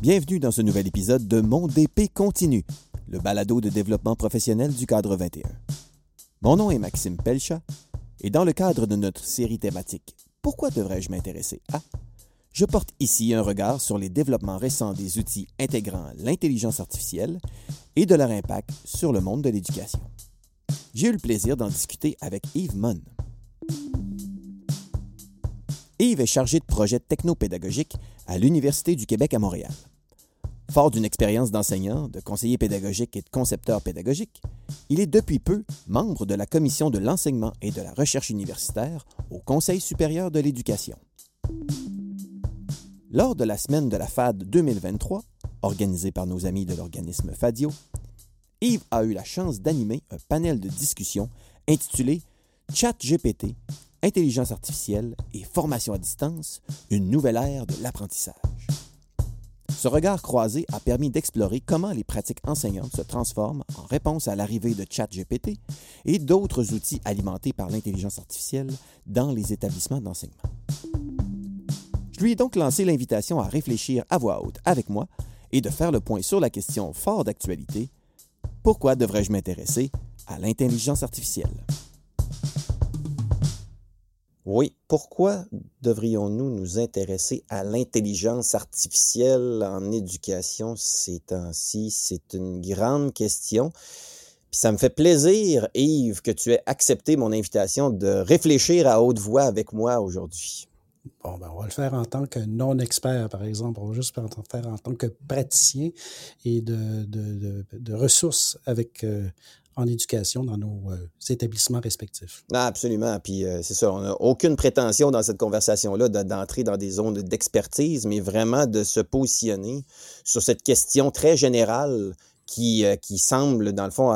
Bienvenue dans ce nouvel épisode de Mon DP continue, le balado de développement professionnel du cadre 21. Mon nom est Maxime Pelcha et dans le cadre de notre série thématique Pourquoi devrais-je m'intéresser à? je porte ici un regard sur les développements récents des outils intégrant l'intelligence artificielle et de leur impact sur le monde de l'éducation. J'ai eu le plaisir d'en discuter avec Yves Munn. Yves est chargé de projets technopédagogiques à l'Université du Québec à Montréal. Fort d'une expérience d'enseignant, de conseiller pédagogique et de concepteur pédagogique, il est depuis peu membre de la Commission de l'enseignement et de la recherche universitaire au Conseil supérieur de l'éducation. Lors de la semaine de la FAD 2023, organisée par nos amis de l'organisme FADIO, Yves a eu la chance d'animer un panel de discussion intitulé Chat GPT, intelligence artificielle et formation à distance, une nouvelle ère de l'apprentissage. Ce regard croisé a permis d'explorer comment les pratiques enseignantes se transforment en réponse à l'arrivée de ChatGPT et d'autres outils alimentés par l'intelligence artificielle dans les établissements d'enseignement. Je lui ai donc lancé l'invitation à réfléchir à voix haute avec moi et de faire le point sur la question fort d'actualité pourquoi devrais-je m'intéresser à l'intelligence artificielle? Oui, pourquoi devrions-nous nous intéresser à l'intelligence artificielle en éducation ces temps-ci? C'est une grande question. Puis ça me fait plaisir, Yves, que tu aies accepté mon invitation de réfléchir à haute voix avec moi aujourd'hui. Bon, ben, on va le faire en tant que non-expert, par exemple. On va juste faire en tant que praticien et de, ressources avec, euh, en éducation dans nos euh, établissements respectifs. Ah, absolument. Puis euh, c'est ça, on n'a aucune prétention dans cette conversation-là d'entrer dans des zones d'expertise, mais vraiment de se positionner sur cette question très générale qui, euh, qui semble, dans le fond,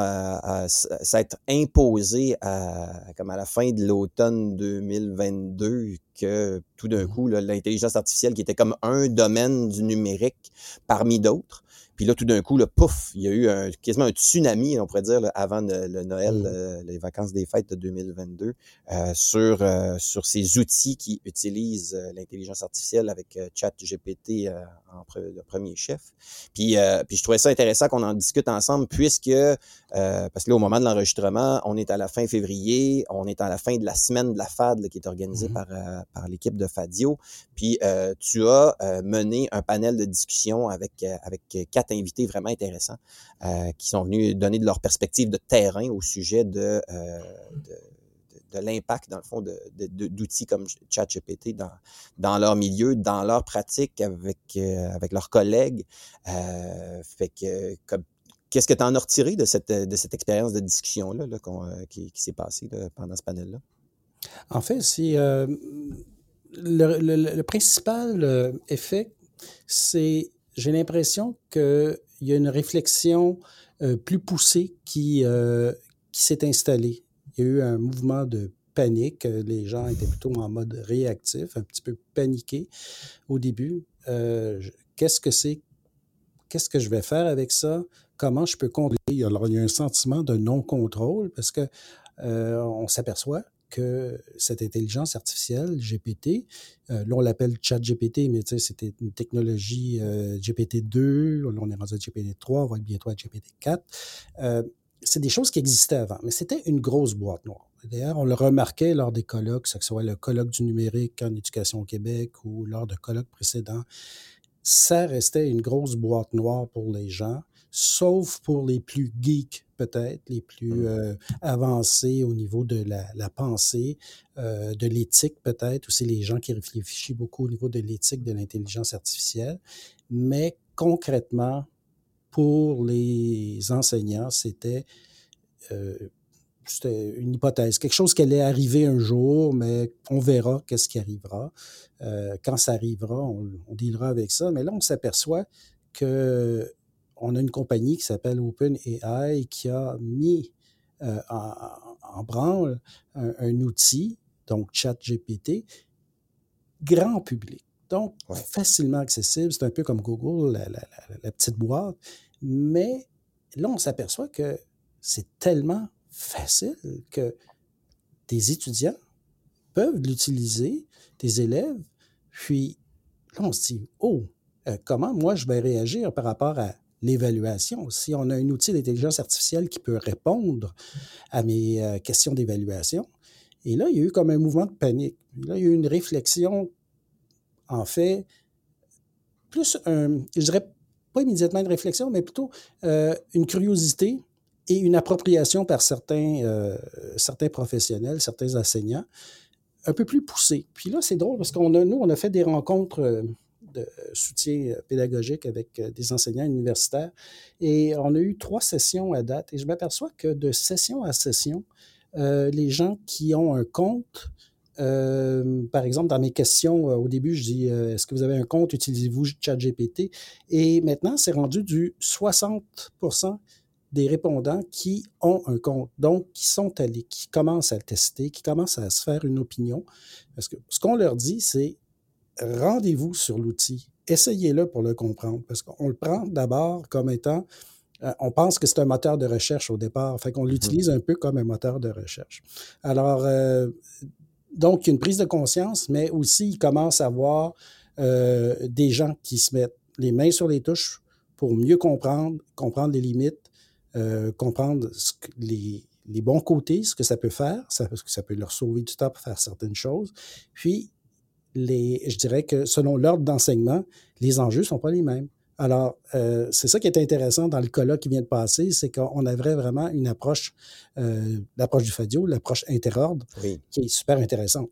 s'être imposée à, comme à la fin de l'automne 2022, que tout d'un mmh coup, l'intelligence artificielle, qui était comme un domaine du numérique parmi d'autres, puis là, tout d'un coup, le pouf, il y a eu un, quasiment un tsunami, on pourrait dire, avant le, Noël, mmh. euh, les vacances des fêtes de 2022, euh, sur, euh, sur ces outils qui utilisent l'intelligence artificielle avec ChatGPT en le premier chef. Puis, puis je trouvais ça intéressant qu'on en discute ensemble, puisque, parce que là, au moment de l'enregistrement, on est à la fin février, on est à la fin de la semaine de la FAD qui est organisée mmh. par, par l'équipe de Fadio. Puis tu as mené un panel de discussion avec, avec quatre invités vraiment intéressants euh, qui sont venus donner de leur perspective de terrain au sujet de, euh, de, l'impact, dans le fond, d'outils comme ChatGPT dans, dans leur milieu, dans leur pratique avec, euh, avec leurs collègues. fait que, qu'est-ce que tu en as retiré de cette, de cette expérience de discussion-là qui, s'est passée pendant ce panel-là? En fait, c'est le, principal effet, c'est j'ai l'impression qu'il y a une réflexion euh, plus poussée qui, euh, qui s'est installée. Il y a eu un mouvement de panique. Les gens étaient plutôt en mode réactif, un petit peu paniqués au début. Euh, qu'est-ce que c'est? Qu'est-ce que je vais faire avec ça? Comment je peux contrôler? Alors, il y a un sentiment de non-contrôle parce que on s'aperçoit que cette intelligence artificielle, GPT, euh, là on l'appelle chat GPT, mais c'était une technologie euh, GPT-2, là on est rendu à GPT-3, on va être bientôt à GPT-4. Euh, c'est des choses qui existaient avant, mais c'était une grosse boîte noire. D'ailleurs, on le remarquait lors des colloques, que ce soit le colloque du numérique en éducation au Québec ou lors de colloques précédents, ça restait une grosse boîte noire pour les gens, sauf pour les plus geeks peut-être, les plus mmh. euh, avancés au niveau de la, pensée, euh, de l'éthique peut-être, aussi les gens qui réfléchissent beaucoup au niveau de l'éthique de l'intelligence artificielle. Mais concrètement, pour les enseignants, c'était euh, une hypothèse, quelque chose qui allait arriver un jour, mais on verra qu'est-ce qui arrivera. quand ça arrivera, on, on dealera avec ça. Mais là, on s'aperçoit que on a une compagnie qui s'appelle OpenAI qui a mis euh, en, branle un, outil, donc ChatGPT, grand public. Donc, facilement accessible. C'est un peu comme Google, la, petite boîte. Mais là, on s'aperçoit que c'est tellement facile que des étudiants peuvent l'utiliser, des élèves. Puis là, on se dit, oh, comment moi je vais réagir par rapport à l'évaluation. Si on a un outil d'intelligence artificielle qui peut répondre à mes questions d'évaluation, et là, il y a eu comme un mouvement de panique. Là, il y a eu une réflexion, en fait, plus un, je dirais pas immédiatement une réflexion, mais plutôt euh, une curiosité et une appropriation par certains, euh, certains professionnels, certains enseignants, un peu plus poussée. Puis là, c'est drôle parce qu'on a, nous, on a fait des rencontres euh, de soutien pédagogique avec des enseignants universitaires. Et on a eu trois sessions à date et je m'aperçois que de session à session, les gens qui ont un compte euh, par exemple, dans mes questions, euh, au début, je dis euh, est-ce que vous avez un compte, utilisez-vous ChatGPT? Et maintenant, c'est rendu du 60 des répondants qui ont un compte, donc qui sont allés, qui commencent à le tester, qui commencent à se faire une opinion. Parce que ce qu'on leur dit, c'est rendez-vous sur l'outil, essayez-le pour le comprendre, parce qu'on le prend d'abord comme étant on pense que c'est un moteur de recherche au départ, fait qu'on mmh l'utilise un peu comme un moteur de recherche. Alors, donc, y a une prise de conscience, mais aussi, il commence à voir euh, des gens qui se mettent les mains sur les touches pour mieux comprendre, comprendre les limites, euh, comprendre les, bons côtés, ce que ça peut faire, ça, parce que ça peut leur sauver du temps pour faire certaines choses. Puis, les, je dirais que selon l'ordre d'enseignement, les enjeux ne sont pas les mêmes. Alors, euh, c'est ça qui est intéressant dans le colloque qui vient de passer, c'est qu'on avait vraiment une approche, euh, l'approche du FADIO, l'approche interordre, qui est super intéressante.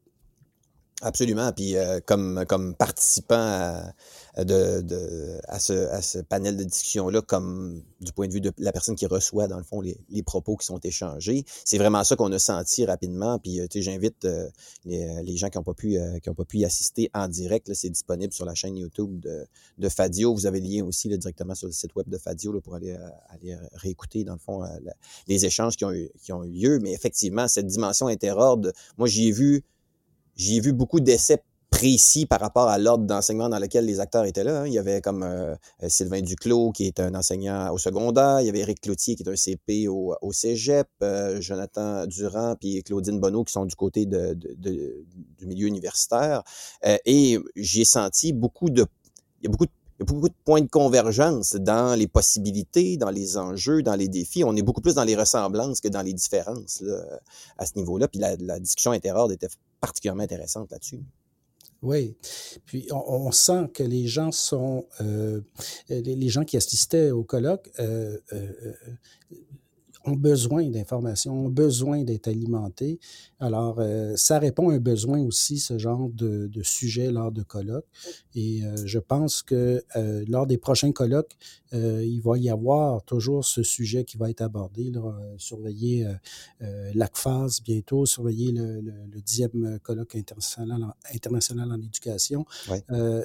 Absolument. Puis euh, comme, comme participant à, de, de, à, ce, à ce panel de discussion-là, comme du point de vue de la personne qui reçoit, dans le fond, les, les propos qui sont échangés, c'est vraiment ça qu'on a senti rapidement. Puis euh, tu j'invite euh, les, les, gens qui n'ont pas, pu, qui ont pas pu y assister en direct. C'est disponible sur la chaîne YouTube de, de Fadio. Vous avez le lien aussi là, directement sur le site web de Fadio là, pour aller, aller réécouter, dans le fond, les échanges qui ont, eu, qui ont eu lieu. Mais effectivement, cette dimension interordre, moi, j'y ai vu j'ai vu beaucoup d'essais précis par rapport à l'ordre d'enseignement dans lequel les acteurs étaient là. Hein. Il y avait comme euh, Sylvain Duclos, qui est un enseignant au secondaire. Il y avait Éric Cloutier, qui est un CP au, au cégep. Euh, Jonathan Durand puis Claudine Bonneau, qui sont du côté de, du milieu universitaire. Euh, et j'ai senti beaucoup de... Il y a beaucoup de il y a beaucoup de points de convergence dans les possibilités, dans les enjeux, dans les défis. On est beaucoup plus dans les ressemblances que dans les différences à ce niveau-là. Puis la, la discussion interordre était particulièrement intéressante là-dessus. Oui. Puis on, sent que les gens sont, euh, les, gens qui assistaient au colloque euh, euh, ont besoin d'informations, ont besoin d'être alimentés. Alors, euh, ça répond à un besoin aussi, ce genre de, de sujet lors de colloques. Et euh, je pense que euh, lors des prochains colloques, il va y avoir toujours ce sujet qui va être abordé. Là, surveiller l'ACFAS bientôt, surveiller le, dixième colloque international en, international en éducation.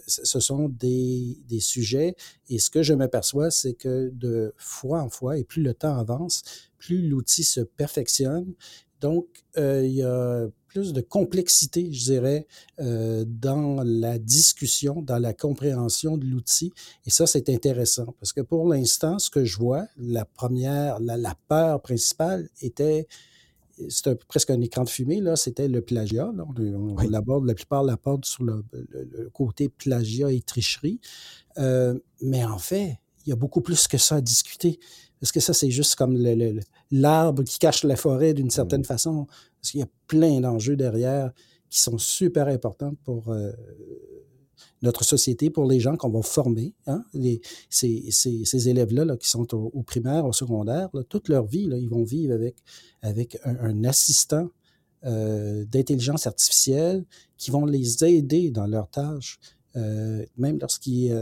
ce sont des, des sujets. Et ce que je m'aperçois, c'est que de fois en fois, et plus le temps avance, plus l'outil se perfectionne. Donc, euh, il y a plus de complexité, je dirais, euh, dans la discussion, dans la compréhension de l'outil. Et ça, c'est intéressant parce que pour l'instant, ce que je vois, la première, la, peur principale était c'était presque un écran de fumée, là, c'était le plagiat. On, l'aborde, la plupart l'abordent sur le, côté plagiat et tricherie. Euh, mais en fait, il y a beaucoup plus que ça à discuter. Est-ce que ça, c'est juste comme l'arbre qui cache la forêt d'une certaine mmh. façon? Parce qu'il y a plein d'enjeux derrière qui sont super importants pour euh, notre société, pour les gens qu'on va former. Hein? ces, élèves-là là, qui sont au, primaire, au secondaire, toute leur vie, là, ils vont vivre avec, avec un, assistant euh, d'intelligence artificielle qui vont les aider dans leurs tâches, euh, même lorsqu'ils...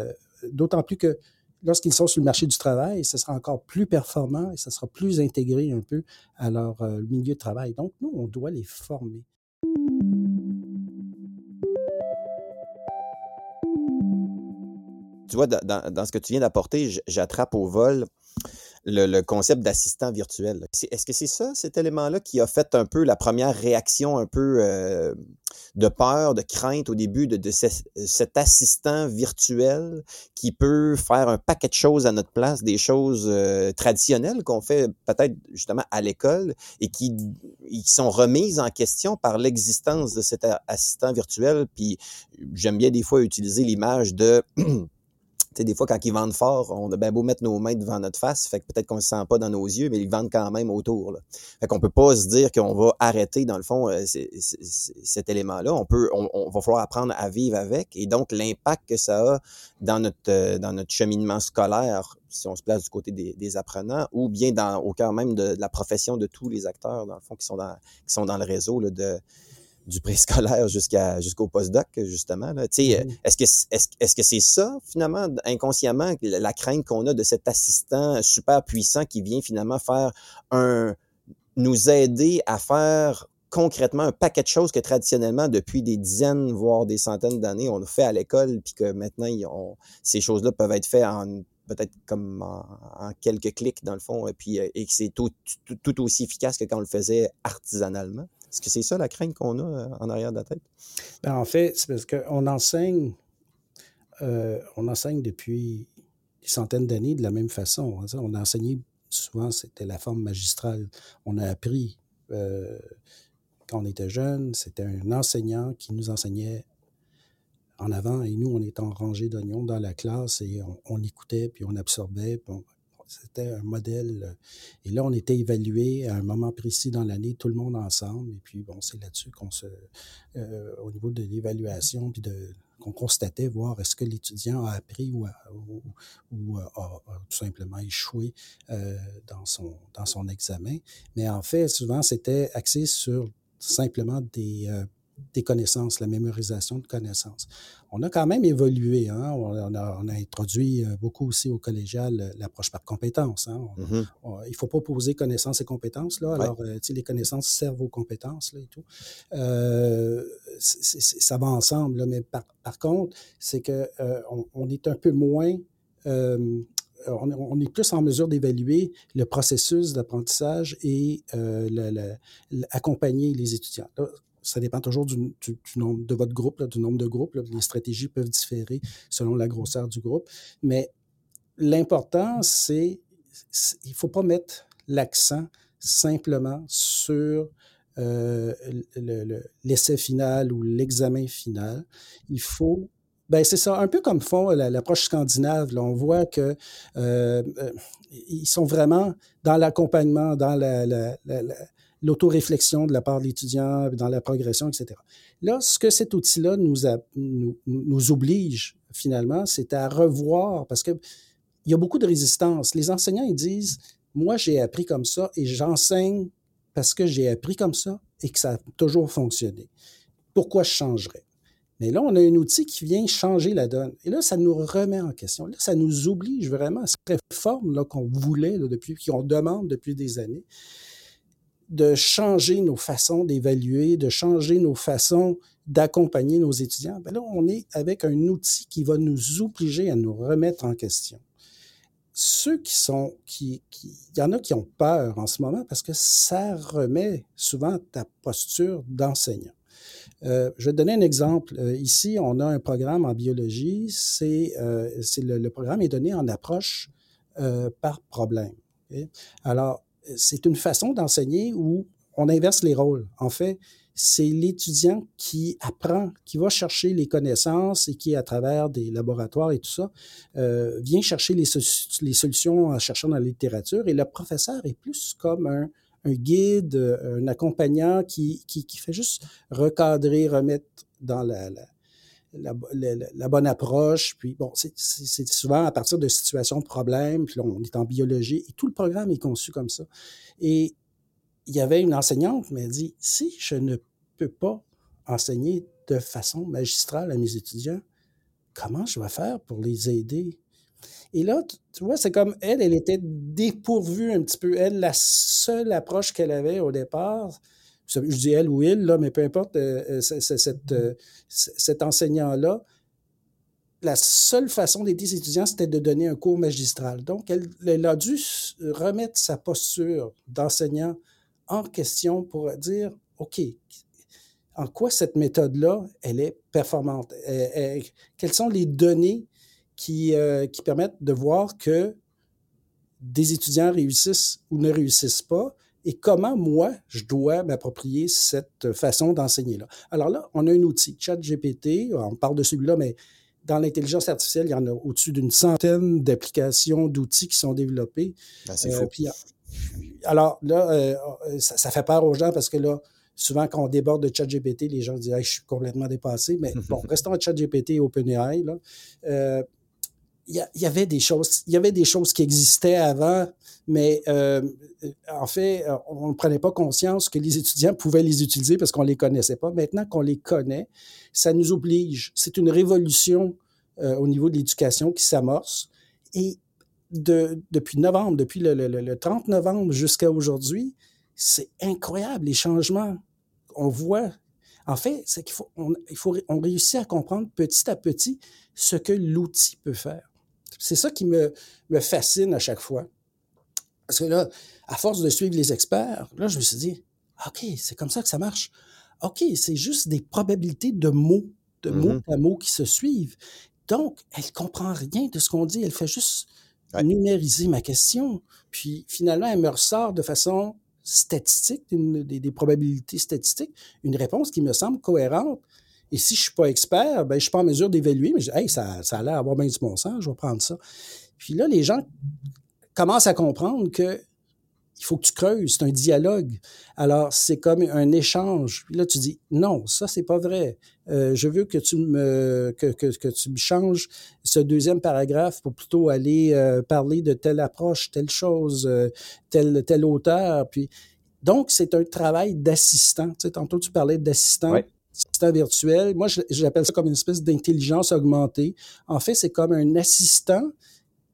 D'autant plus que lorsqu'ils sont sur le marché du travail, ce sera encore plus performant et ce sera plus intégré un peu à leur euh, milieu de travail. Donc, nous, on doit les former. Tu vois, dans, dans ce que tu viens d'apporter, j'attrape au vol le, concept d'assistant virtuel. Est-ce que c'est ça, cet élément-là, qui a fait un peu la première réaction un peu euh, de peur, de crainte au début de, cet assistant virtuel qui peut faire un paquet de choses à notre place, des choses euh, traditionnelles qu'on fait peut-être justement à l'école et qui, qui sont remises en question par l'existence de cet assistant virtuel? Puis j'aime bien des fois utiliser l'image de sais, des fois, quand ils vendent fort, on a bien beau mettre nos mains devant notre face, fait que peut-être qu'on ne se sent pas dans nos yeux, mais ils vendent quand même autour. Fait qu'on peut pas se dire qu'on va arrêter, dans le fond, euh, cet élément-là. On peut, on, va falloir apprendre à vivre avec. Et donc, l'impact que ça a dans notre, euh, dans notre cheminement scolaire, si on se place du côté des, apprenants, ou bien dans, au cœur même de, la profession de tous les acteurs, dans le fond, qui sont dans, qui sont dans le réseau là, de du préscolaire jusqu'à jusqu'au postdoc justement là. Mm-hmm. est-ce que est-ce, est-ce que c'est ça finalement inconsciemment la, crainte qu'on a de cet assistant super puissant qui vient finalement faire un nous aider à faire concrètement un paquet de choses que traditionnellement depuis des dizaines voire des centaines d'années on a fait à l'école puis que maintenant ces choses-là peuvent être faites en peut-être comme en, quelques clics dans le fond et puis et que c'est tout, tout aussi efficace que quand on le faisait artisanalement? Est-ce que c'est ça la crainte qu'on a euh, en arrière de la tête? Ben, en fait, c'est parce qu'on enseigne, euh, enseigne depuis des centaines d'années de la même façon. Hein, on a enseigné, souvent, c'était la forme magistrale. On a appris euh, quand on était jeune, c'était un enseignant qui nous enseignait en avant et nous, on était en rangée d'oignons dans la classe et on, écoutait, puis on absorbait, c'était un modèle. Euh, et là, on était évalué à un moment précis dans l'année, tout le monde ensemble. Et puis, bon, c'est là-dessus qu'on se. Euh, au niveau de l'évaluation, puis de qu'on constatait, voir est-ce que l'étudiant a appris ou, ou, a, tout simplement échoué euh, dans, son, dans son examen. Mais en fait, souvent, c'était axé sur simplement des, des connaissances, la mémorisation de connaissances. On a quand même évolué. Hein? On, a, introduit euh, beaucoup aussi au collégial euh, l'approche par compétences. Hein? Mm-hmm. il ne faut pas poser connaissances et compétences. Là. Alors, euh, les connaissances servent aux compétences là, et tout. ça va ensemble. Là, mais par, par contre, c'est qu'on on est un peu moins on, est plus en mesure d'évaluer le processus d'apprentissage et accompagner les étudiants ça dépend toujours du, nombre de votre groupe, du nombre de groupes. Les stratégies peuvent différer selon la grosseur du groupe. Mais l'important, c'est il ne faut pas mettre l'accent simplement sur euh, l'essai final ou l'examen final. Il faut ben c'est ça, un peu comme font l'approche scandinave. On voit que euh, euh, ils sont vraiment dans l'accompagnement, dans la, l'autoréflexion de la part de l'étudiant, dans la progression, etc. Là, ce que cet outil-là nous, oblige finalement, c'est à revoir, parce qu'il y a beaucoup de résistance. Les enseignants, ils disent, moi, j'ai appris comme ça et j'enseigne parce que j'ai appris comme ça et que ça a toujours fonctionné. Pourquoi je changerais? Mais là, on a un outil qui vient changer la donne. Et là, ça nous remet en question. Là, ça nous oblige vraiment à cette réforme qu'on voulait depuis, qu'on demande depuis des années de changer nos façons d'évaluer, de changer nos façons d'accompagner nos étudiants, ben là, on est avec un outil qui va nous obliger à nous remettre en question. Ceux qui sont, qui, il y en a qui ont peur en ce moment parce que ça remet souvent ta posture d'enseignant. Euh, je vais te donner un exemple. Euh, ici, on a un programme en biologie. C'est, euh, le, programme est donné en approche par problème. Alors, c'est une façon d'enseigner où on inverse les rôles. En fait, c'est l'étudiant qui apprend, qui va chercher les connaissances et qui, à travers des laboratoires et tout ça, euh, vient chercher les, solutions en cherchant dans la littérature. Et le professeur est plus comme un, guide, un accompagnant qui, qui, fait juste recadrer, remettre dans la, la, bonne approche. Puis bon, c'est souvent à partir de situations de problèmes. Puis là, on est en biologie et tout le programme est conçu comme ça. Et il y avait une enseignante qui m'a dit si je ne peux pas enseigner de façon magistrale à mes étudiants, comment je vais faire pour les aider? Et là, tu vois, c'est comme elle, elle était dépourvue un petit peu. Elle, la seule approche qu'elle avait au départ, je dis elle ou il, là, mais peu importe, euh, euh, euh, cet enseignant-là, la seule façon d'aider ses étudiants, c'était de donner un cours magistral. Donc, elle, a dû remettre sa posture d'enseignant en question pour dire, OK, en quoi cette méthode-là, elle est performante? quelles sont les données qui, qui permettent de voir que des étudiants réussissent ou ne réussissent pas? Et comment moi, je dois m'approprier cette façon d'enseigner-là? Alors là, on a un outil, ChatGPT, on parle de celui-là, mais dans l'intelligence artificielle, il y en a au-dessus d'une centaine d'applications, d'outils qui sont développés. Ben, c'est fou. alors là, ça, ça, fait peur aux gens parce que là, souvent, quand on déborde de ChatGPT, les gens disent Je suis complètement dépassé. Mais bon, restons à ChatGPT et OpenAI. Là. Euh, il y, avait des choses, il y avait des choses qui existaient avant, mais euh, en fait, on ne prenait pas conscience que les étudiants pouvaient les utiliser parce qu'on les connaissait pas. Maintenant qu'on les connaît, ça nous oblige. C'est une révolution euh, au niveau de l'éducation qui s'amorce. Et de, depuis novembre, depuis le 30 novembre jusqu'à aujourd'hui, c'est incroyable les changements. On voit. En fait, c'est qu'il faut, on, il faut, on réussit à comprendre petit à petit ce que l'outil peut faire. C'est ça qui me, me fascine à chaque fois. Parce que là, à force de suivre les experts, là, je me suis dit, OK, c'est comme ça que ça marche. OK, c'est juste des probabilités de mots, de mots mm-hmm. à mots qui se suivent. Donc, elle comprend rien de ce qu'on dit. Elle fait juste numériser ma question. Puis, finalement, elle me ressort de façon statistique, des, probabilités statistiques, une réponse qui me semble cohérente. Et si je suis pas expert, ben, je ne suis pas en mesure d'évaluer, mais je dis, hey, ça, ça a l'air d'avoir bien du bon sens, je vais prendre ça. Puis là, les gens commencent à comprendre que il faut que tu creuses, c'est un dialogue. Alors, c'est comme un échange. Puis là, tu dis, non, ça, c'est pas vrai. Euh, je veux que tu me que, que, que, tu me changes ce deuxième paragraphe pour plutôt aller euh, parler de telle approche, telle chose, euh, tel, tel auteur. Puis, donc, c'est un travail d'assistant. Tu sais, tantôt, tu parlais d'assistant. Virtuel. Moi, j'appelle ça comme une espèce d'intelligence augmentée. En fait, c'est comme un assistant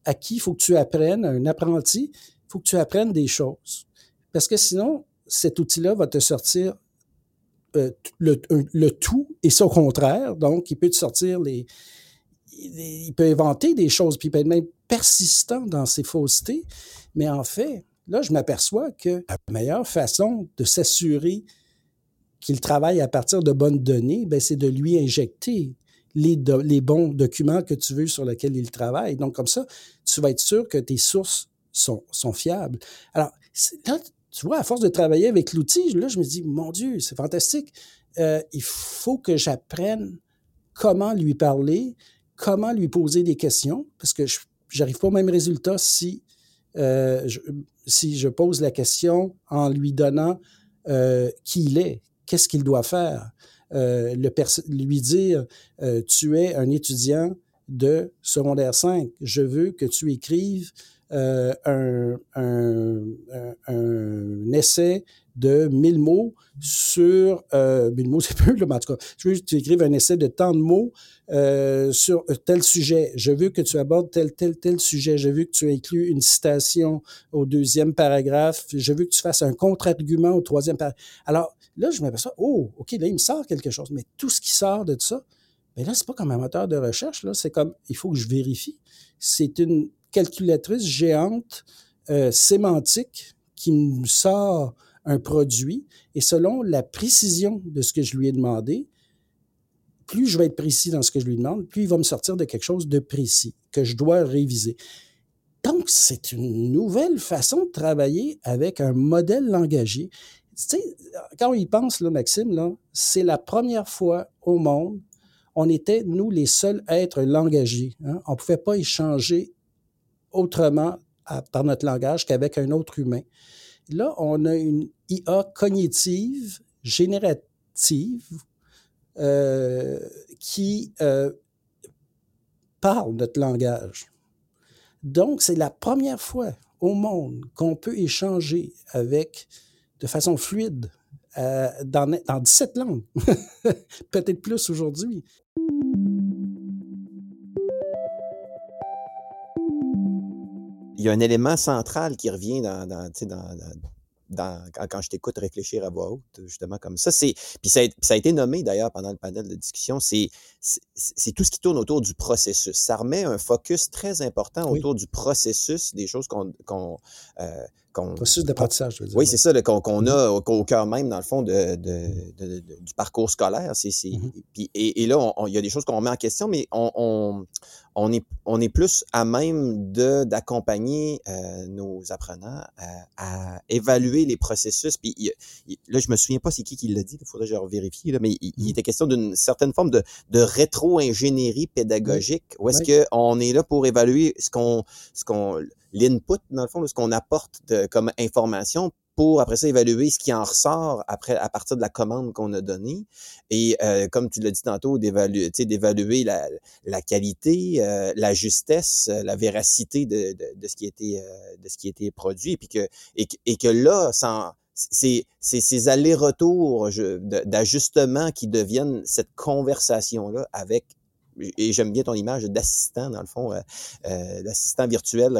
à qui il faut que tu apprennes, un apprenti, faut que tu apprennes des choses. Parce que sinon, cet outil-là va te sortir euh, le, le, tout et son contraire. Donc, il peut te sortir les, il peut inventer des choses, puis il peut être même persistant dans ses faussetés. Mais en fait, là, je m'aperçois que la meilleure façon de s'assurer qu'il travaille à partir de bonnes données, ben, c'est de lui injecter les, bons documents que tu veux sur lesquels il travaille. Donc, comme ça, tu vas être sûr que tes sources sont, fiables. Alors, là, tu vois, à force de travailler avec l'outil, là, je me dis, mon Dieu, c'est fantastique. Euh, il faut que j'apprenne comment lui parler, comment lui poser des questions, parce que je n'arrive pas au même résultat si, euh, je, si je pose la question en lui donnant euh, qui il est, qu'est-ce qu'il doit faire? Euh, le lui dire, euh, tu es un étudiant de secondaire 5, je veux que tu écrives euh, un, un, un, essai de 1000 mots sur, euh, 1000 mots c'est peu, mais en tout cas, je veux que tu écrives un essai de tant de mots sur tel sujet. Je veux que tu abordes tel, tel, tel sujet. Je veux que tu inclues une citation au deuxième paragraphe. Je veux que tu fasses un contre-argument au troisième paragraphe. Alors là, je m'aperçois, oh, OK, là, il me sort quelque chose. Mais tout ce qui sort de ça, mais là, c'est pas comme un moteur de recherche, là, c'est comme, il faut que je vérifie. C'est une calculatrice géante euh, sémantique qui me sort un produit et selon la précision de ce que je lui ai demandé, plus je vais être précis dans ce que je lui demande, plus il va me sortir de quelque chose de précis que je dois réviser. Donc, c'est une nouvelle façon de travailler avec un modèle langagier. Sais, quand on y pense, Maxime, là, c'est la première fois au monde, on était, nous, les seuls êtres langagiers. Hein? On ne pouvait pas échanger autrement par notre langage qu'avec un autre humain. Là, on a une IA cognitive, générative, euh, qui euh, parle notre langage. Donc, c'est la première fois au monde qu'on peut échanger avec, de façon fluide, euh, dans, dans 17 langues, peut-être plus aujourd'hui. il y a un élément central qui revient dans, dans, dans, dans quand, je t'écoute réfléchir à voix haute, justement comme ça. C'est, puis ça, a, ça a été nommé d'ailleurs pendant le panel de discussion, c'est, c'est, tout ce qui tourne autour du processus. Ça remet un focus très important autour du processus, des choses qu'on, qu'on, euh, processus d'apprentissage, je veux dire. Oui, c'est ça, qu'on a au, cœur même, dans le fond, de, du parcours scolaire. C'est, mm-hmm. et, là, il y a des choses qu'on met en question, mais on, on, est, on est plus à même de, d'accompagner euh, nos apprenants à, évaluer les processus. Puis là, je me souviens pas c'est qui qui l'a dit, il faudrait que je vérifie, là, mais il, mm-hmm. était question d'une certaine forme de, de rétro-ingénierie pédagogique, où est-ce qu'on est là pour évaluer ce qu'on, ce qu'on l'input, dans le fond, ce qu'on apporte de, comme information pour après ça évaluer ce qui en ressort après à partir de la commande qu'on a donnée. Et euh, comme tu l'as dit tantôt d'évaluer d'évaluer la, la qualité euh, la justesse euh, la véracité de, de, de ce qui était de ce qui était produit. Et puis que et, et que là sans c'est ces allers-retours d'ajustement qui deviennent cette conversation-là avec et j'aime bien ton image d'assistant, dans le fond, euh, euh d'assistant virtuel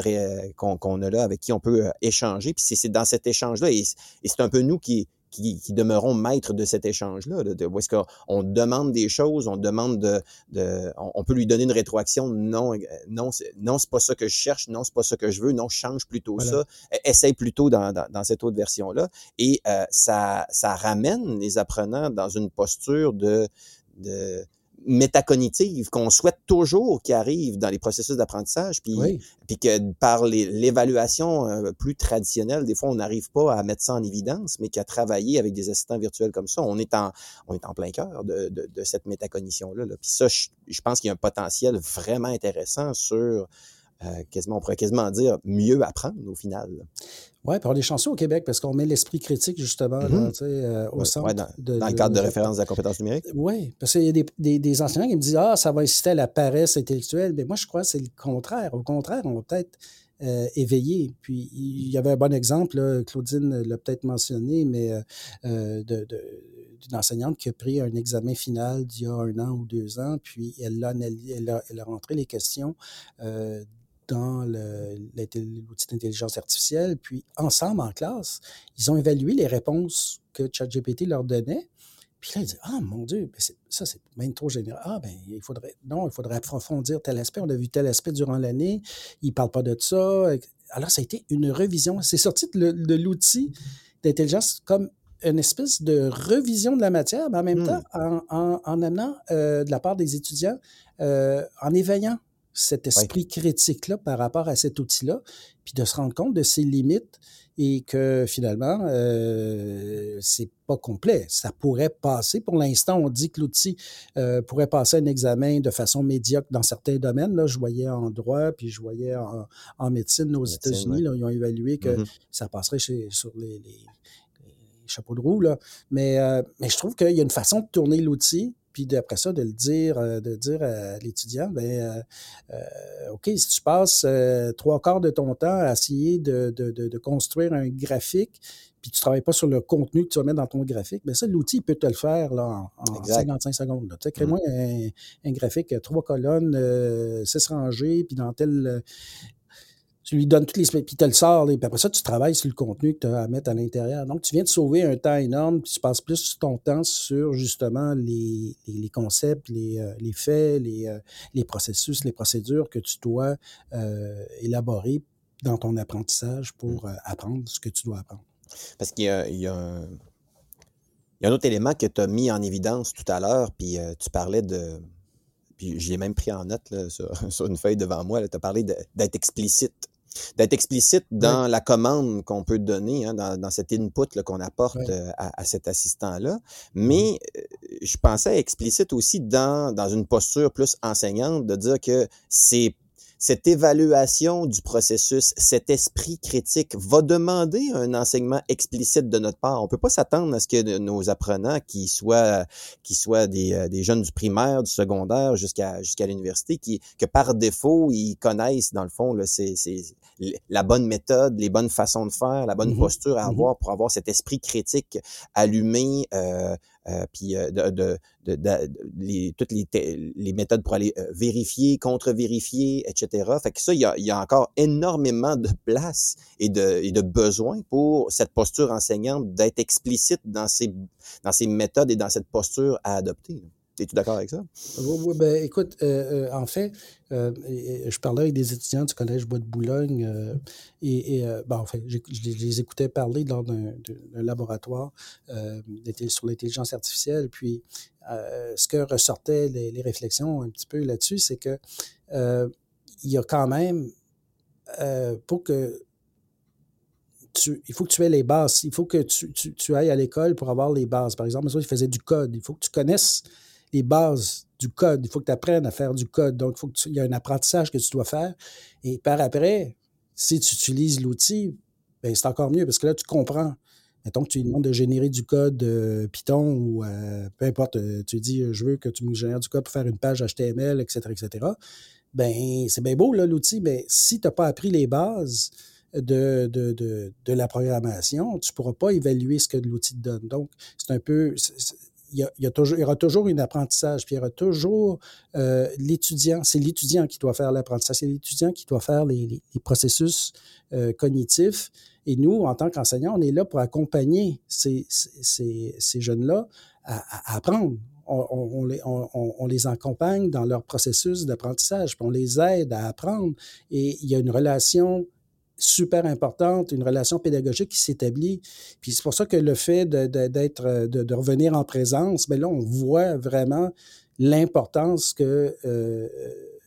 qu'on a là, avec qui on peut euh, échanger. Puis c'est dans cet échange-là, et, c'est un peu nous qui, qui, qui, demeurons maîtres de cet échange-là, de, où est-ce qu'on demande des choses, on demande de, de on, peut lui donner une rétroaction, non, euh, non, non, c'est pas ça que je cherche, non, c'est pas ça que je veux, non, change plutôt ça, e, essaye plutôt dans, dans, dans cette autre version-là, et euh, ça, ça ramène les apprenants dans une posture de, de métacognitive qu'on souhaite toujours qui arrive dans les processus d'apprentissage, puis, puis que par l'évaluation euh, plus traditionnelle, des fois, on n'arrive pas à mettre ça en évidence, mais qu'à travailler avec des assistants virtuels comme ça, on est en, on est en plein cœur de, de, de cette métacognition-là. Là. Puis ça, je, je pense qu'il y a un potentiel vraiment intéressant sur euh, quasiment, on pourrait quasiment dire mieux apprendre au final. Oui, pour les chansons au Québec, parce qu'on met l'esprit critique justement mm-hmm. euh, au centre. dans, le cadre de, référence de la compétence numérique. Oui, parce qu'il y a des, des, enseignants qui me disent Ah, ça va inciter à la paresse intellectuelle. Mais moi, je crois que c'est le contraire. Au contraire, on va peut-être euh, éveiller. Puis il y avait un bon exemple, Claudine l'a peut-être mentionné, mais de, d'une enseignante qui a pris un examen final d'il y a un an ou deux ans, puis elle a, elle a, elle a rentré les questions dans l'outil d'intelligence artificielle. Puis, ensemble, en classe, ils ont évalué les réponses que ChatGPT leur donnait. Puis là, ils disent Ah, mon Dieu, ça, c'est même trop général. Ah, ben, il faudrait, non, il faudrait approfondir tel aspect. On a vu tel aspect durant l'année. Ils ne parlent pas de ça. Alors, ça a été une revision. C'est sorti de l'outil d'intelligence comme une espèce de revision de la matière, mais en même hmm. temps, en, en, amenant euh, de la part des étudiants, euh, en éveillant cet esprit critique-là par rapport à cet outil-là, puis de se rendre compte de ses limites et que finalement, euh, c'est pas complet. Ça pourrait passer. Pour l'instant, on dit que l'outil euh, pourrait passer un examen de façon médiocre dans certains domaines. Là, je voyais en droit, puis je voyais en, médecine aux États-Unis. Ils ont évalué que mm-hmm. ça passerait chez, sur les, chapeaux de roue. Là. Mais, euh, mais je trouve qu'il y a une façon de tourner l'outil puis après ça, de le dire, euh, de dire à l'étudiant, ben, euh, euh, OK, si tu passes trois quarts de ton temps à essayer de, de, de, construire un graphique, puis tu ne travailles pas sur le contenu que tu vas mettre dans ton graphique, bien ça, l'outil peut te le faire là, en, 55 secondes. Tu sais, crée-moi mmh. un, un, graphique, trois colonnes, six rangées, puis dans tel tu lui donnes toutes les puis tu le sors, et puis après ça, tu travailles sur le contenu que tu as à mettre à l'intérieur. Donc, tu viens de sauver un temps énorme, puis tu passes plus ton temps sur justement les, les, concepts, les, euh, les faits, les, euh, les, processus, les procédures que tu dois euh, élaborer dans ton apprentissage pour mmh. apprendre ce que tu dois apprendre. Parce qu'il y a, il y a un... Il y a un autre élément que tu as mis en évidence tout à l'heure, puis tu parlais de, puis j'ai même pris en note là, sur, sur, une feuille devant moi, tu as parlé d'être explicite d'être explicite dans la commande qu'on peut donner, hein, dans, dans, cet input qu'on apporte euh, à, à, cet assistant-là. Mais mmh euh, je pensais explicite aussi dans, dans une posture plus enseignante, de dire que c'est cette évaluation du processus, cet esprit critique va demander un enseignement explicite de notre part. On peut pas s'attendre à ce que nos apprenants, qui soient, qui soient des, euh, des jeunes du primaire, du secondaire jusqu'à jusqu'à l'université, qui que par défaut ils connaissent dans le fond là, c'est, c'est la bonne méthode, les bonnes façons de faire, la bonne mmh posture à mmh avoir pour avoir cet esprit critique allumé. Euh, euh, puis euh, de, de, de, les, toutes les, les, méthodes pour aller euh, vérifier, contre-vérifier, etc. Fait que ça, il y a, y a encore énormément de place et de, et de besoin pour cette posture enseignante d'être explicite dans ces, dans ces méthodes et dans cette posture à adopter. Es-tu d'accord avec ça? Oui, oui ben, écoute, euh, euh, en fait, euh, je parlais avec des étudiants du Collège Bois de Boulogne et, et ben, en fait, je, les écoutais parler lors d'un laboratoire sur l'intelligence artificielle. Puis, ce que ressortaient les, réflexions un petit peu là-dessus, c'est que il y a quand même, pour que il faut que tu aies les bases. Il faut que tu, tu, tu ailles à l'école pour avoir les bases. Par exemple, il faisait du code. Il faut que tu connaisses les bases du code. Il faut que tu apprennes à faire du code. Donc, il, faut que y a un apprentissage que tu dois faire. Et par après, si tu utilises l'outil, ben, c'est encore mieux parce que là, tu comprends. Mettons que tu lui demandes de générer du code euh, Python ou euh, peu importe, euh, tu dis je veux que tu me génères du code pour faire une page HTML, etc., etc. Ben, c'est bien beau, l'outil, mais si tu n'as pas appris les bases, de, de, de, la programmation, tu ne pourras pas évaluer ce que l'outil te donne. Donc, c'est un peu. Il, y aura toujours un apprentissage, puis il y aura toujours euh, l'étudiant. C'est l'étudiant qui doit faire l'apprentissage, c'est l'étudiant qui doit faire les, processus euh, cognitifs. Et nous, en tant qu'enseignants, on est là pour accompagner ces, jeunes-là à, apprendre. On, les, on, les accompagne dans leur processus d'apprentissage, puis on les aide à apprendre. Et il y a une relation super importante, une relation pédagogique qui s'établit. Puis c'est pour ça que le fait d'être, de, de, revenir en présence, bien là, on voit vraiment l'importance que euh,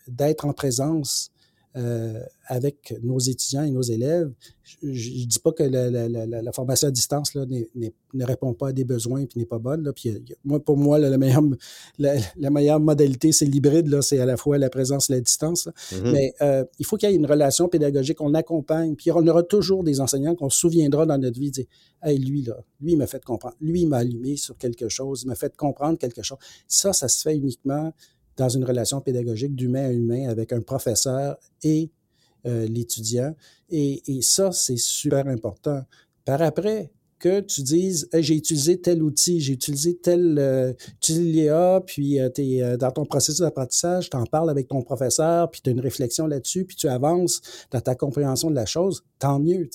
d'être en présence euh, avec nos étudiants et nos élèves. Je ne dis pas que la, la, la, la, formation à distance là, ne répond pas à des besoins et n'est pas bonne. Là. Puis, moi, pour moi, la, meilleure, la, meilleure modalité, c'est l'hybride. C'est à la fois la présence et la distance. Mm-hmm. Mais euh, il faut qu'il y ait une relation pédagogique, on accompagne. Puis on aura toujours des enseignants qu'on se souviendra dans notre vie, dire Hey, lui, là, lui, il m'a fait comprendre. Lui, il m'a allumé sur quelque chose, il m'a fait comprendre quelque chose. Ça, ça se fait uniquement dans une relation pédagogique d'humain à humain avec un professeur et euh, l'étudiant. Et, ça, c'est super important. Par après, que tu dises j'ai utilisé tel outil, j'ai utilisé tel euh, l'IA, puis euh, es euh, dans ton processus d'apprentissage, tu en parles avec ton professeur, puis tu as une réflexion là-dessus, puis tu avances dans ta compréhension de la chose, tant mieux.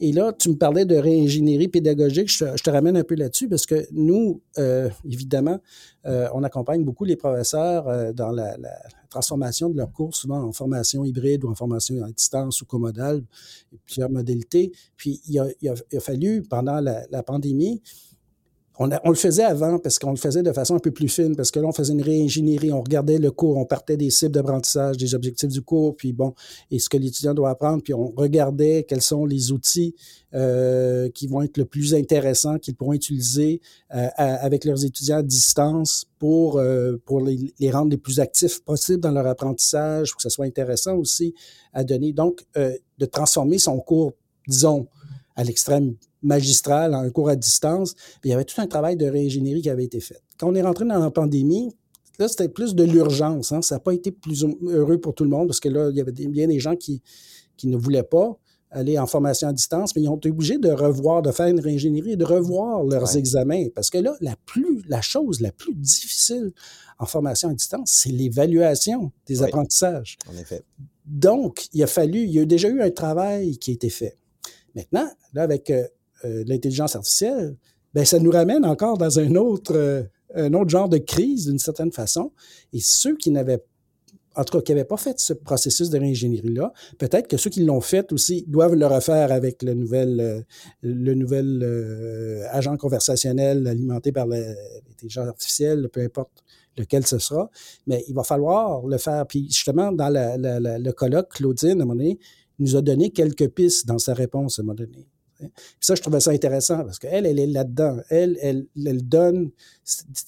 Et là, tu me parlais de réingénierie pédagogique. Je, te ramène un peu là-dessus parce que nous, euh, évidemment, euh, on accompagne beaucoup les professeurs euh, dans la, transformation de leurs cours, souvent en formation hybride ou en formation à distance ou commodale, plusieurs modalités. Puis, il a, fallu, pendant la pandémie, on, le faisait avant parce qu'on le faisait de façon un peu plus fine, parce que là, on faisait une réingénierie, on regardait le cours, on partait des cibles d'apprentissage, des objectifs du cours, puis bon, et ce que l'étudiant doit apprendre, puis on regardait quels sont les outils euh, qui vont être le plus intéressants, qu'ils pourront utiliser euh, avec leurs étudiants à distance pour, euh, pour les, les, rendre les plus actifs possibles dans leur apprentissage, pour que ce soit intéressant aussi à donner. Donc, de transformer son cours, disons, à l'extrême magistral, un cours à distance. Puis il y avait tout un travail de réingénierie qui avait été fait. Quand on est rentré dans la pandémie, là, c'était plus de l'urgence. Hein. Ça n'a pas été plus heureux pour tout le monde parce que là, il y avait bien des gens qui, qui ne voulaient pas aller en formation à distance, mais ils ont été obligés de revoir, de faire une réingénierie et de revoir leurs examens. Parce que là, la, plus, la chose la plus difficile en formation à distance, c'est l'évaluation des apprentissages. En effet. Donc, il a fallu, il y a déjà eu un travail qui a été fait. Maintenant, là, avec euh, euh, l'intelligence artificielle, ben, ça nous ramène encore dans un autre, euh, un autre genre de crise d'une certaine façon. Et ceux qui n'avaient qui pas fait ce processus de réingénierie-là, peut-être que ceux qui l'ont fait aussi doivent le refaire avec le nouvel, le nouvel agent conversationnel alimenté par l'intelligence artificielle, peu importe lequel ce sera. Mais il va falloir le faire. Puis justement, dans le colloque, Claudine, à un moment donné, nous a donné quelques pistes dans sa réponse à un moment donné. Ça, je trouvais ça intéressant parce qu'elle, elle est là-dedans. Elle, elle, elle donne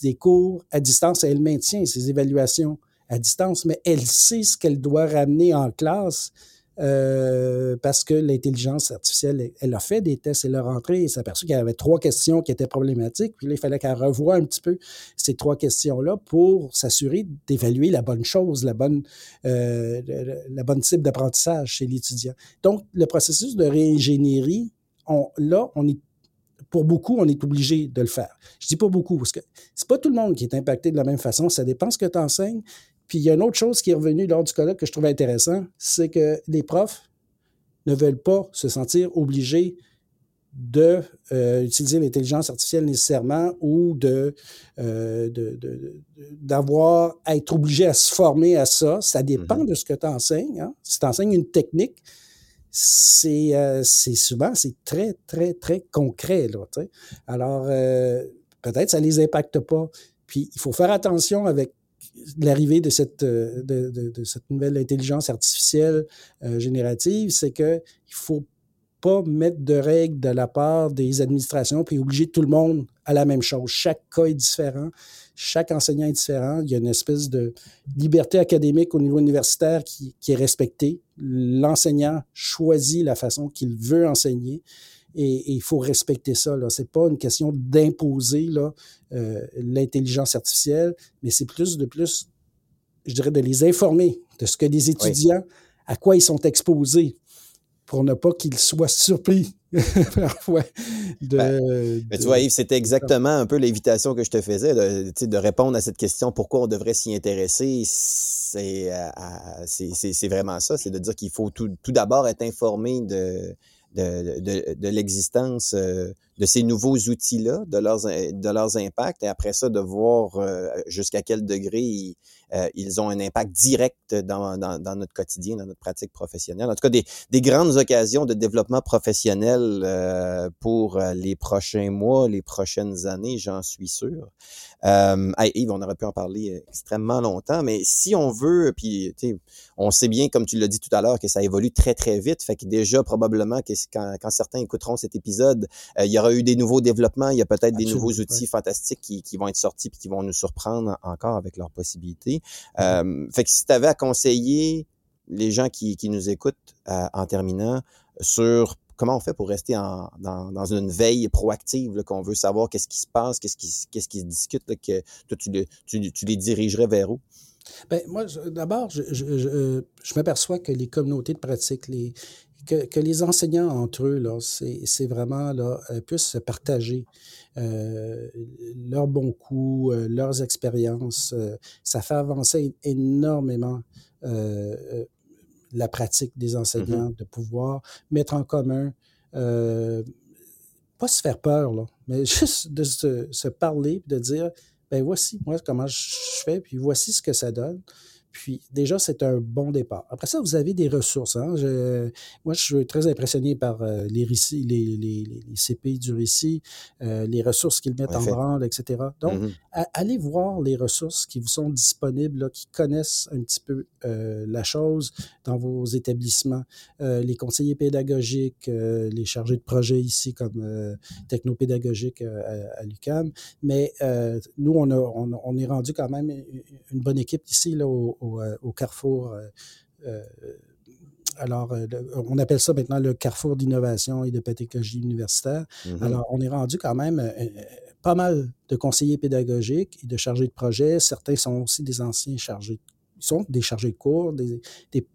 des cours à distance et elle maintient ses évaluations à distance, mais elle sait ce qu'elle doit ramener en classe euh, parce que l'intelligence artificielle, elle a fait des tests, elle a rentré et s'est aperçue qu'il y avait trois questions qui étaient problématiques. Puis là, il fallait qu'elle revoie un petit peu ces trois questions-là pour s'assurer d'évaluer la bonne chose, la bonne, euh, la bonne type d'apprentissage chez l'étudiant. Donc, le processus de réingénierie, on, là, on est pour beaucoup, on est obligé de le faire. Je dis pour beaucoup, parce que c'est pas tout le monde qui est impacté de la même façon. Ça dépend ce que tu enseignes, puis il y a une autre chose qui est revenue lors du colloque que je trouvais intéressant, c'est que les profs ne veulent pas se sentir obligés de euh, utiliser l'intelligence artificielle nécessairement ou de d'avoir à être obligé à se former à ça. Ça dépend mm-hmm. de ce que tu enseignes. Hein. Si tu enseignes une technique, c'est souvent c'est très, très, très concret. Là, Alors, peut-être ça ne les impacte pas. Puis il faut faire attention avec l'arrivée de cette, de, de, cette nouvelle intelligence artificielle générative, c'est qu'il ne faut pas mettre de règles de la part des administrations puis obliger tout le monde à la même chose. Chaque cas est différent, chaque enseignant est différent. Il y a une espèce de liberté académique au niveau universitaire qui, qui est respectée. L'enseignant choisit la façon qu'il veut enseigner. Et, il faut respecter ça. Ce n'est pas une question d'imposer euh, l'intelligence artificielle, mais c'est plus de plus, je dirais, de les informer de ce que les étudiants, à quoi ils sont exposés pour ne pas qu'ils soient surpris parfois de, ben, mais tu vois, Yves, c'était exactement un peu l'invitation que je te faisais, de, de, répondre à cette question pourquoi on devrait s'y intéresser. C'est euh, vraiment ça, c'est de dire qu'il faut tout, tout d'abord être informé de, de, de, de l'existence euh, de ces nouveaux outils-là, de leurs, de leurs impacts, et après ça, de voir euh, jusqu'à quel degré ils, euh, ils, ont un impact direct dans, dans, dans, notre quotidien, dans notre pratique professionnelle. En tout cas, des, des grandes occasions de développement professionnel euh, pour les prochains mois, les prochaines années, j'en suis sûr. Euh, Yves, on aurait pu en parler extrêmement longtemps, mais si on veut, puis on sait bien, comme tu l'as dit tout à l'heure, que ça évolue très, très vite, fait que déjà, probablement, que quand, quand certains écouteront cet épisode, il y aura eu des nouveaux développements, il y a peut-être des nouveaux outils fantastiques qui, qui, vont être sortis puis qui vont nous surprendre encore avec leurs possibilités. Mm-hmm. Euh, fait que si tu avais à conseiller les gens qui, qui nous écoutent euh, en terminant sur comment on fait pour rester en, dans, dans, une veille proactive, qu'on veut savoir qu'est-ce qui se passe, qu'est-ce qui, qu'est-ce qui se discute, que toi, tu, tu, tu les dirigerais vers où? Bien, moi, d'abord, je, je, je, je m'aperçois que les communautés de pratique, les, que, les enseignants entre eux, là, c'est vraiment là, euh, puissent se partager euh, leurs bons coups, euh, leurs expériences. ça fait avancer énormément la pratique des mm-hmm. enseignants, de pouvoir mettre en commun, pas se faire peur, là, mais juste de se, se parler, de dire, ben voici moi comment je fais, puis voici ce que ça donne. Puis déjà, c'est un bon départ. Après ça, vous avez des ressources. Hein. moi, je suis très impressionné par euh, les, récits, les, les, les, CP du récit, euh, les ressources qu'ils mettent en, branle, etc. Donc, mm-hmm. allez voir les ressources qui vous sont disponibles, qui connaissent un petit peu euh, la chose dans vos établissements. les conseillers pédagogiques, les chargés de projet ici comme technopédagogique à, à l'UCAM. Mais nous, on, a, on, on, est rendu quand même une bonne équipe ici là, au euh, au, carrefour. Euh, euh, alors, on appelle ça maintenant le carrefour d'innovation et de pédagogie universitaire. Mm-hmm. Alors, on est rendu quand même pas mal de conseillers pédagogiques et de chargés de projet. Certains sont aussi des anciens chargés ils sont des chargés de cours, des,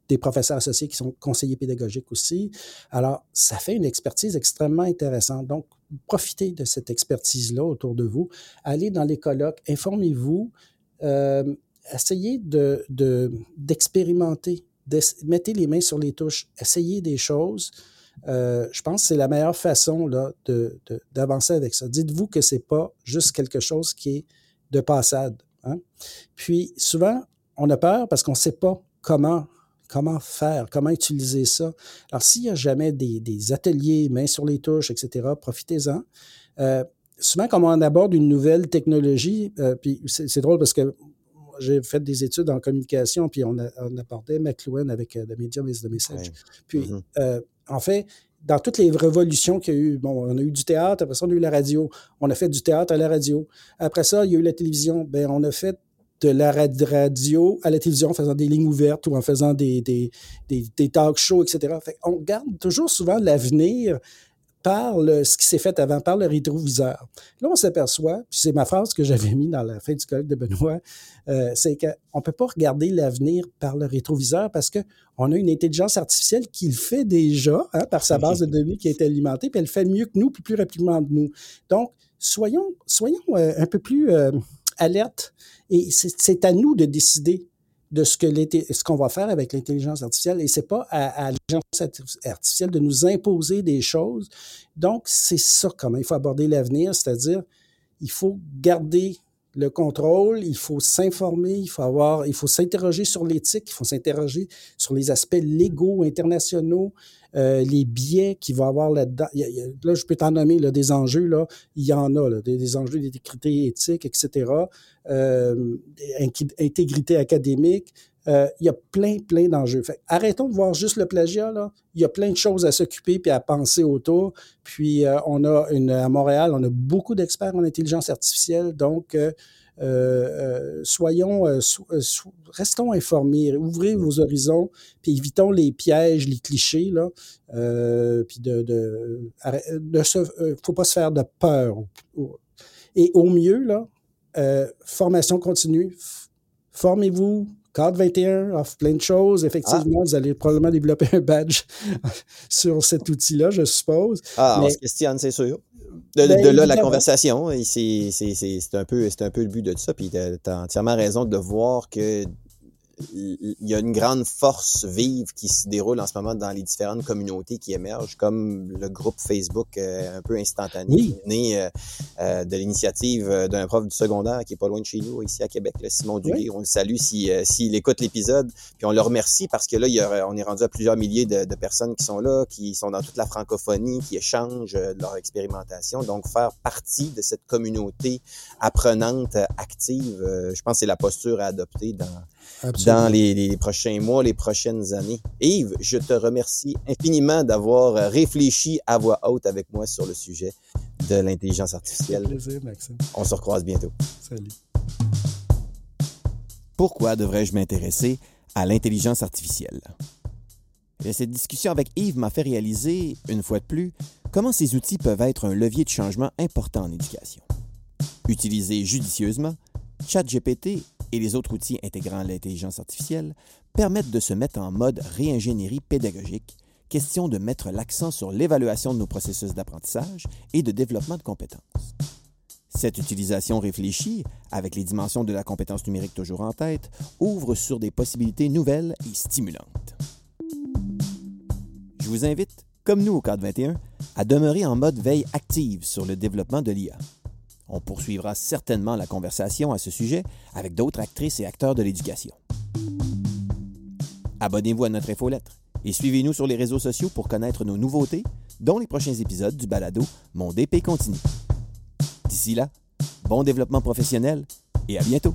des, professeurs associés qui sont conseillers pédagogiques aussi. Alors, ça fait une expertise extrêmement intéressante. Donc, profitez de cette expertise-là autour de vous. Allez dans les colloques, informez-vous essayez de, d'expérimenter, mettez les mains sur les touches, essayez des choses. Euh, je pense que c'est la meilleure façon là, de, d'avancer avec ça. Dites-vous que c'est pas juste quelque chose qui est de passade. Hein. Puis souvent, on a peur parce qu'on ne sait pas comment comment faire, comment utiliser ça. Alors, s'il n'y a jamais des, ateliers, mains sur les touches, etc., profitez-en. Euh, souvent, quand on aborde une nouvelle technologie, euh, puis c'est, drôle parce que j'ai fait des études en communication, puis on, a, on abordait McLuhan avec le Medium is the Message. Puis, mm-hmm. euh, en fait, dans toutes les révolutions qu'il y a eu, bon, on a eu du théâtre, après ça, on a eu la radio. On a fait du théâtre à la radio. Après ça, il y a eu la télévision. Ben, on a fait de la radio à la télévision en faisant des lignes ouvertes ou en faisant des, des, des, des talk shows, etc. Fait on garde toujours souvent l'avenir par ce qui s'est fait avant, par le rétroviseur. Là, on s'aperçoit, puis c'est ma phrase que j'avais mis dans la fin du colloque de Benoît, euh, c'est qu'on ne peut pas regarder l'avenir par le rétroviseur parce qu'on a une intelligence artificielle qui le fait déjà hein, par sa base de données qui est alimentée, puis elle fait mieux que nous, puis plus rapidement que nous. Donc, soyons, soyons euh, un peu plus euh, alertes et c'est à nous de décider de ce que ce qu'on va faire avec l'intelligence artificielle et c'est pas à, l'intelligence artificielle de nous imposer des choses. Donc, c'est ça comment il faut aborder l'avenir, c'est-à-dire il faut garder le contrôle, il faut s'informer, il faut avoir, il faut s'interroger sur l'éthique, il faut s'interroger sur les aspects légaux internationaux, euh, les biais qu'il va avoir là-dedans. Là, je peux t'en nommer des enjeux, là, il y en a, des, enjeux d'équité éthique, etc., euh, intégrité académique. Euh, il y a plein, plein d'enjeux. arrêtons de voir juste le plagiat. Là. Il y a plein de choses à s'occuper puis à penser autour. Puis euh, on a une, à Montréal, on a beaucoup d'experts en intelligence artificielle. Donc, euh, soyons, restons informés, ouvrez vos horizons, puis évitons les pièges, les clichés. Là. puis de, faut pas se faire de peur. Et au mieux, là, formation continue. Formez-vous, Code 21 offre plein de choses. Effectivement, ah. vous allez probablement développer un badge sur cet outil-là, je suppose. Ah, on se questionne, c'est sûr. De, ben, là, la conversation, c'est un, peu, un peu le but de tout ça. Puis tu as entièrement raison de voir que il y a une grande force vive qui se déroule en ce moment dans les différentes communautés qui émergent, comme le groupe Facebook euh, un peu instantané, né euh, euh, de l'initiative d'un prof du secondaire qui est pas loin de chez nous, ici à Québec, le Simon Duguay. On le salue s'il si, écoute l'épisode, puis on le remercie parce que là, il y a, on est rendu à plusieurs milliers de, de, personnes qui sont là, qui sont dans toute la francophonie, qui échangent leur expérimentation. Donc, faire partie de cette communauté apprenante active, je pense que c'est la posture à adopter dans dans les, prochains mois, les prochaines années. Yves, je te remercie infiniment d'avoir réfléchi à voix haute avec moi sur le sujet de l'intelligence artificielle. plaisir, Maxime. On se recroise bientôt. Salut. Pourquoi devrais-je m'intéresser à l'intelligence artificielle? Eh cette discussion avec Yves m'a fait réaliser, une fois de plus, comment ces outils peuvent être un levier de changement important en éducation. Utilisés judicieusement, ChatGPT et les autres outils intégrant l'intelligence artificielle permettent de se mettre en mode réingénierie pédagogique, question de mettre l'accent sur l'évaluation de nos processus d'apprentissage et de développement de compétences. Cette utilisation réfléchie, avec les dimensions de la compétence numérique toujours en tête, ouvre sur des possibilités nouvelles et stimulantes. Je vous invite, comme nous au Cadre 21, à demeurer en mode veille active sur le développement de l'IA. On poursuivra certainement la conversation à ce sujet avec d'autres actrices et acteurs de l'éducation. Abonnez-vous à notre infolettre et suivez-nous sur les réseaux sociaux pour connaître nos nouveautés, dont les prochains épisodes du balado Mon DP continue. D'ici là, bon développement professionnel et à bientôt!